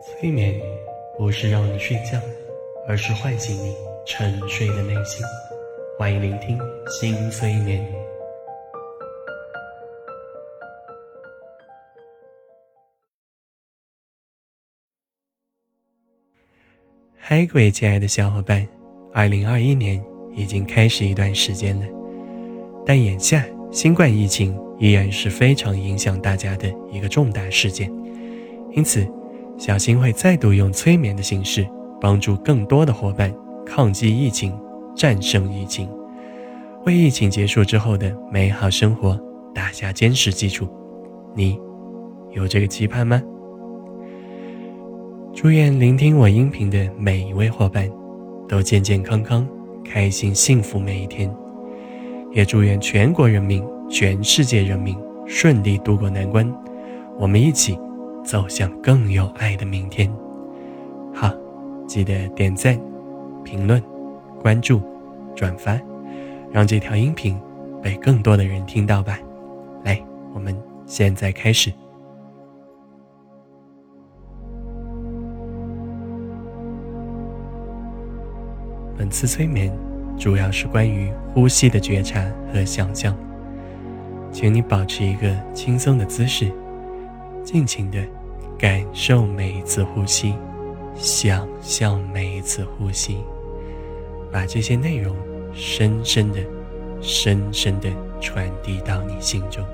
催眠不是让你睡觉，而是唤醒你沉睡的内心。欢迎聆听新催眠。嗨，各位亲爱的小伙伴，二零二一年已经开始一段时间了，但眼下新冠疫情依然是非常影响大家的一个重大事件，因此。小新会再度用催眠的形式，帮助更多的伙伴抗击疫情、战胜疫情，为疫情结束之后的美好生活打下坚实基础。你有这个期盼吗？祝愿聆听我音频的每一位伙伴都健健康康、开心幸福每一天，也祝愿全国人民、全世界人民顺利度过难关。我们一起。走向更有爱的明天。好，记得点赞、评论、关注、转发，让这条音频被更多的人听到吧。来，我们现在开始。本次催眠主要是关于呼吸的觉察和想象，请你保持一个轻松的姿势，尽情的。感受每一次呼吸，想象每一次呼吸，把这些内容深深的、深深的传递到你心中。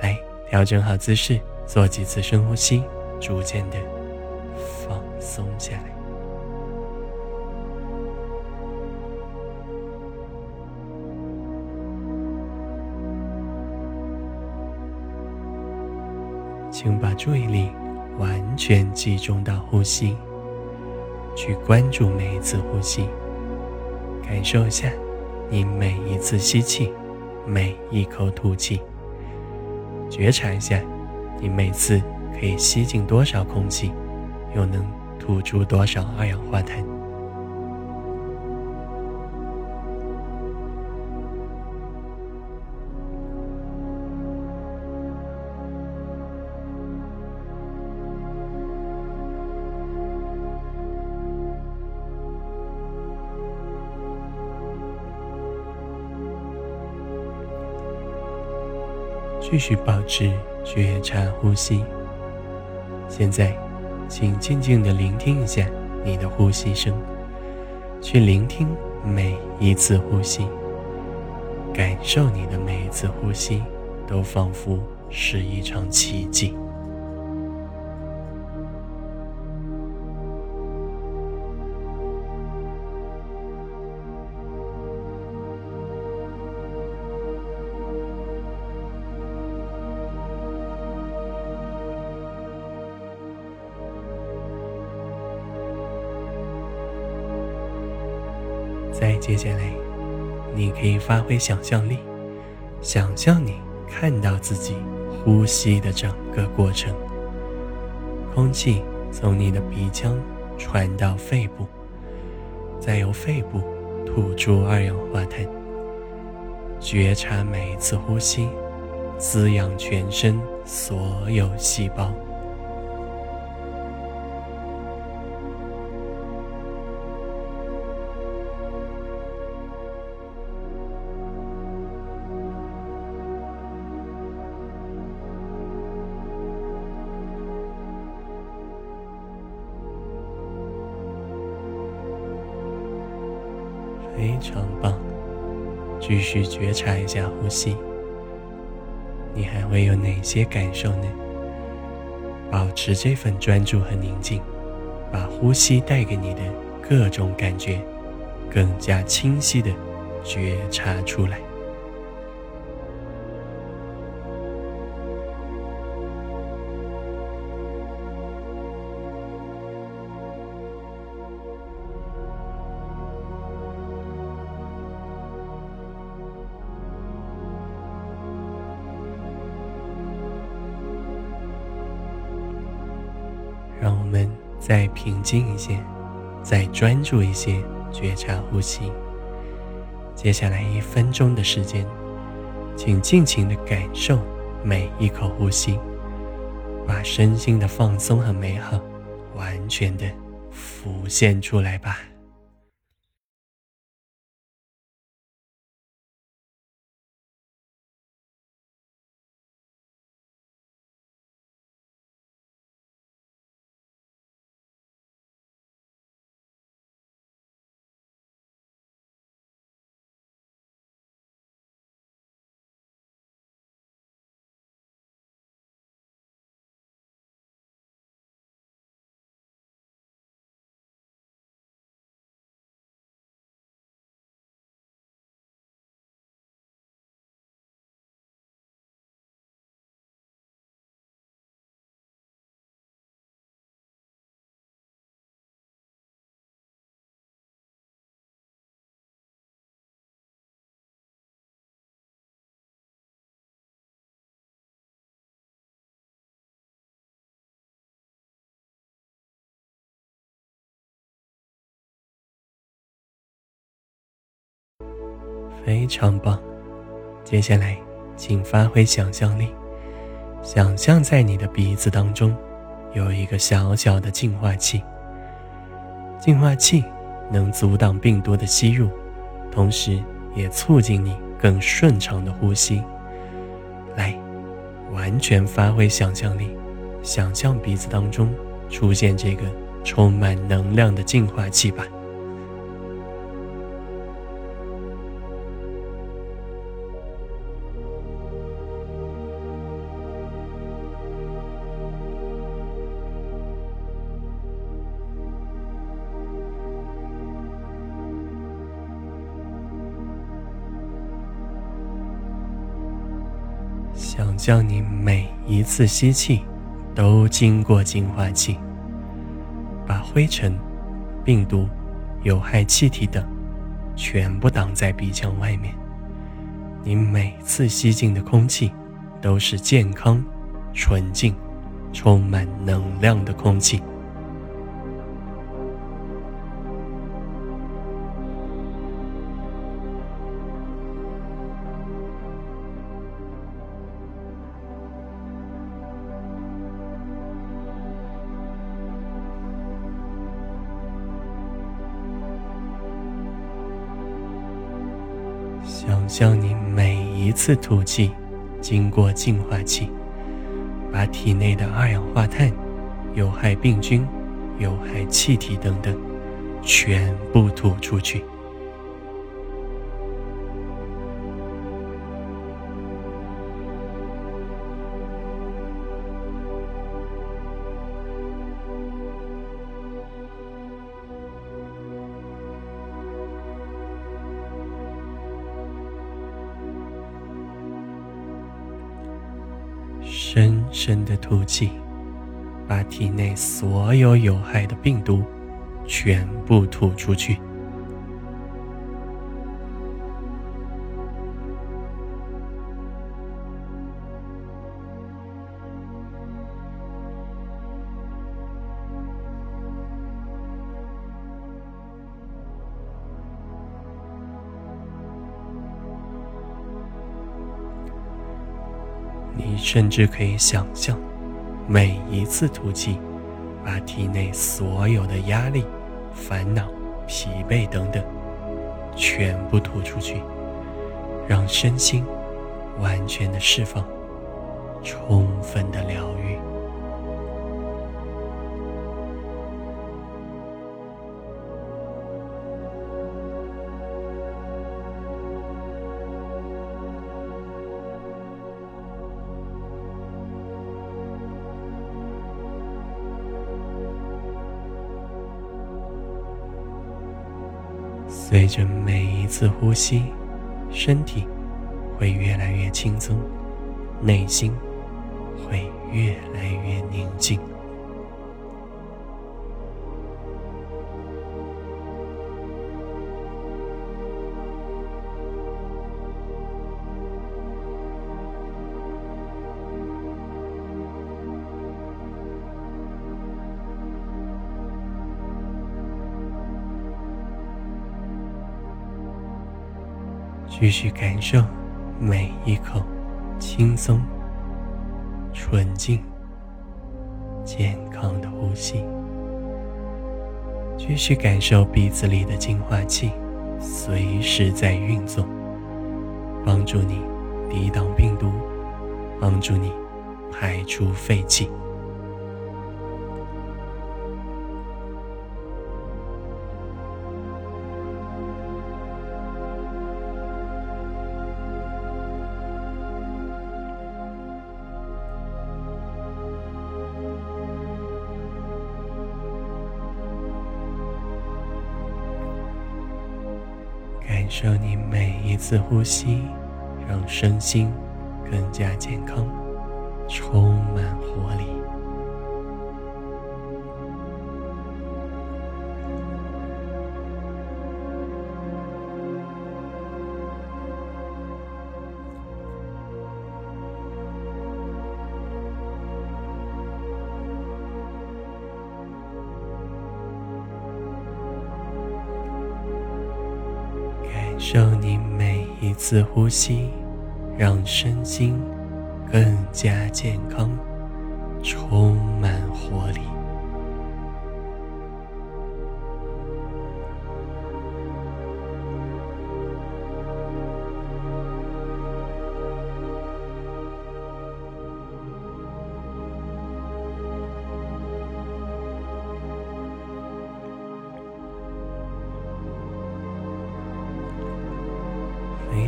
来，调整好姿势，做几次深呼吸，逐渐的放松下来。请把注意力完全集中到呼吸，去关注每一次呼吸，感受一下你每一次吸气，每一口吐气，觉察一下你每次可以吸进多少空气，又能吐出多少二氧化碳。继续保持觉察呼吸。现在，请静静地聆听一下你的呼吸声，去聆听每一次呼吸，感受你的每一次呼吸都仿佛是一场奇迹。再接下来，你可以发挥想象力，想象你看到自己呼吸的整个过程。空气从你的鼻腔传到肺部，再由肺部吐出二氧化碳。觉察每一次呼吸，滋养全身所有细胞。非常棒，继续觉察一下呼吸。你还会有哪些感受呢？保持这份专注和宁静，把呼吸带给你的各种感觉，更加清晰的觉察出来。再平静一些，再专注一些，觉察呼吸。接下来一分钟的时间，请尽情的感受每一口呼吸，把身心的放松和美好完全的浮现出来吧。非常棒！接下来，请发挥想象力，想象在你的鼻子当中有一个小小的净化器。净化器能阻挡病毒的吸入，同时也促进你更顺畅的呼吸。来，完全发挥想象力，想象鼻子当中出现这个充满能量的净化器吧。想将你每一次吸气都经过净化器，把灰尘、病毒、有害气体等全部挡在鼻腔外面。你每次吸进的空气都是健康、纯净、充满能量的空气。次吐气，经过净化器，把体内的二氧化碳、有害病菌、有害气体等等，全部吐出去。深深的吐气，把体内所有有害的病毒全部吐出去。你甚至可以想象，每一次吐气，把体内所有的压力、烦恼、疲惫等等，全部吐出去，让身心完全的释放，充分的疗愈。随着每一次呼吸，身体会越来越轻松，内心会越来越宁静。继续感受每一口轻松、纯净、健康的呼吸。继续感受鼻子里的净化器随时在运作，帮助你抵挡病毒，帮助你排出废气。感受你每一次呼吸，让身心更加健康，充满活力。受你每一次呼吸，让身心更加健康，充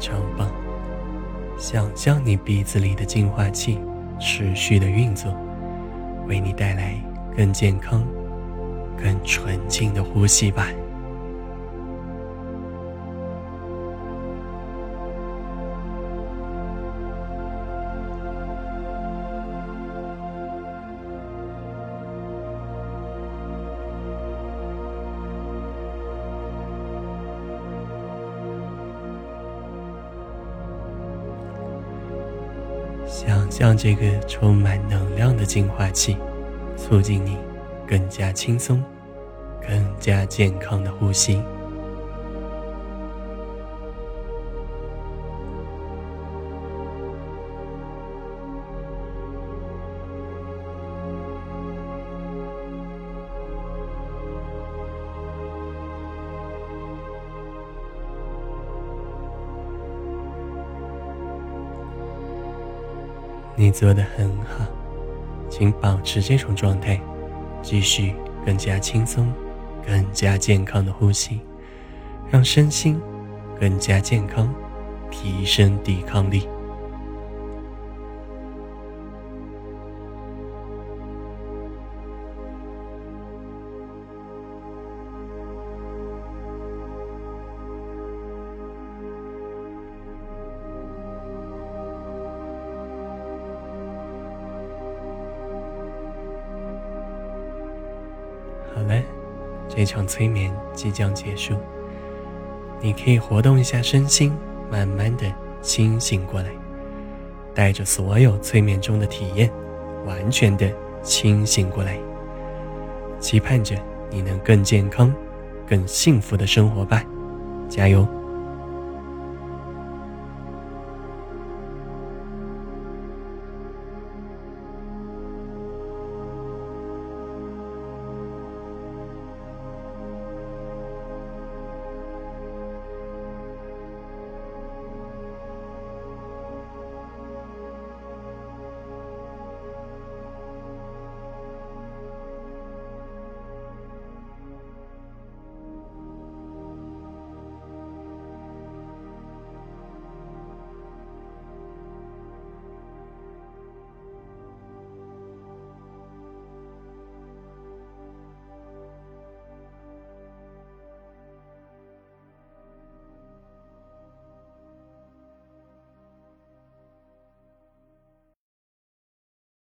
常棒！想象你鼻子里的净化器持续的运作，为你带来更健康、更纯净的呼吸吧。让这个充满能量的净化器，促进你更加轻松、更加健康的呼吸。你做的很好，请保持这种状态，继续更加轻松、更加健康的呼吸，让身心更加健康，提升抵抗力。这场催眠即将结束，你可以活动一下身心，慢慢的清醒过来，带着所有催眠中的体验，完全的清醒过来，期盼着你能更健康、更幸福的生活吧，加油！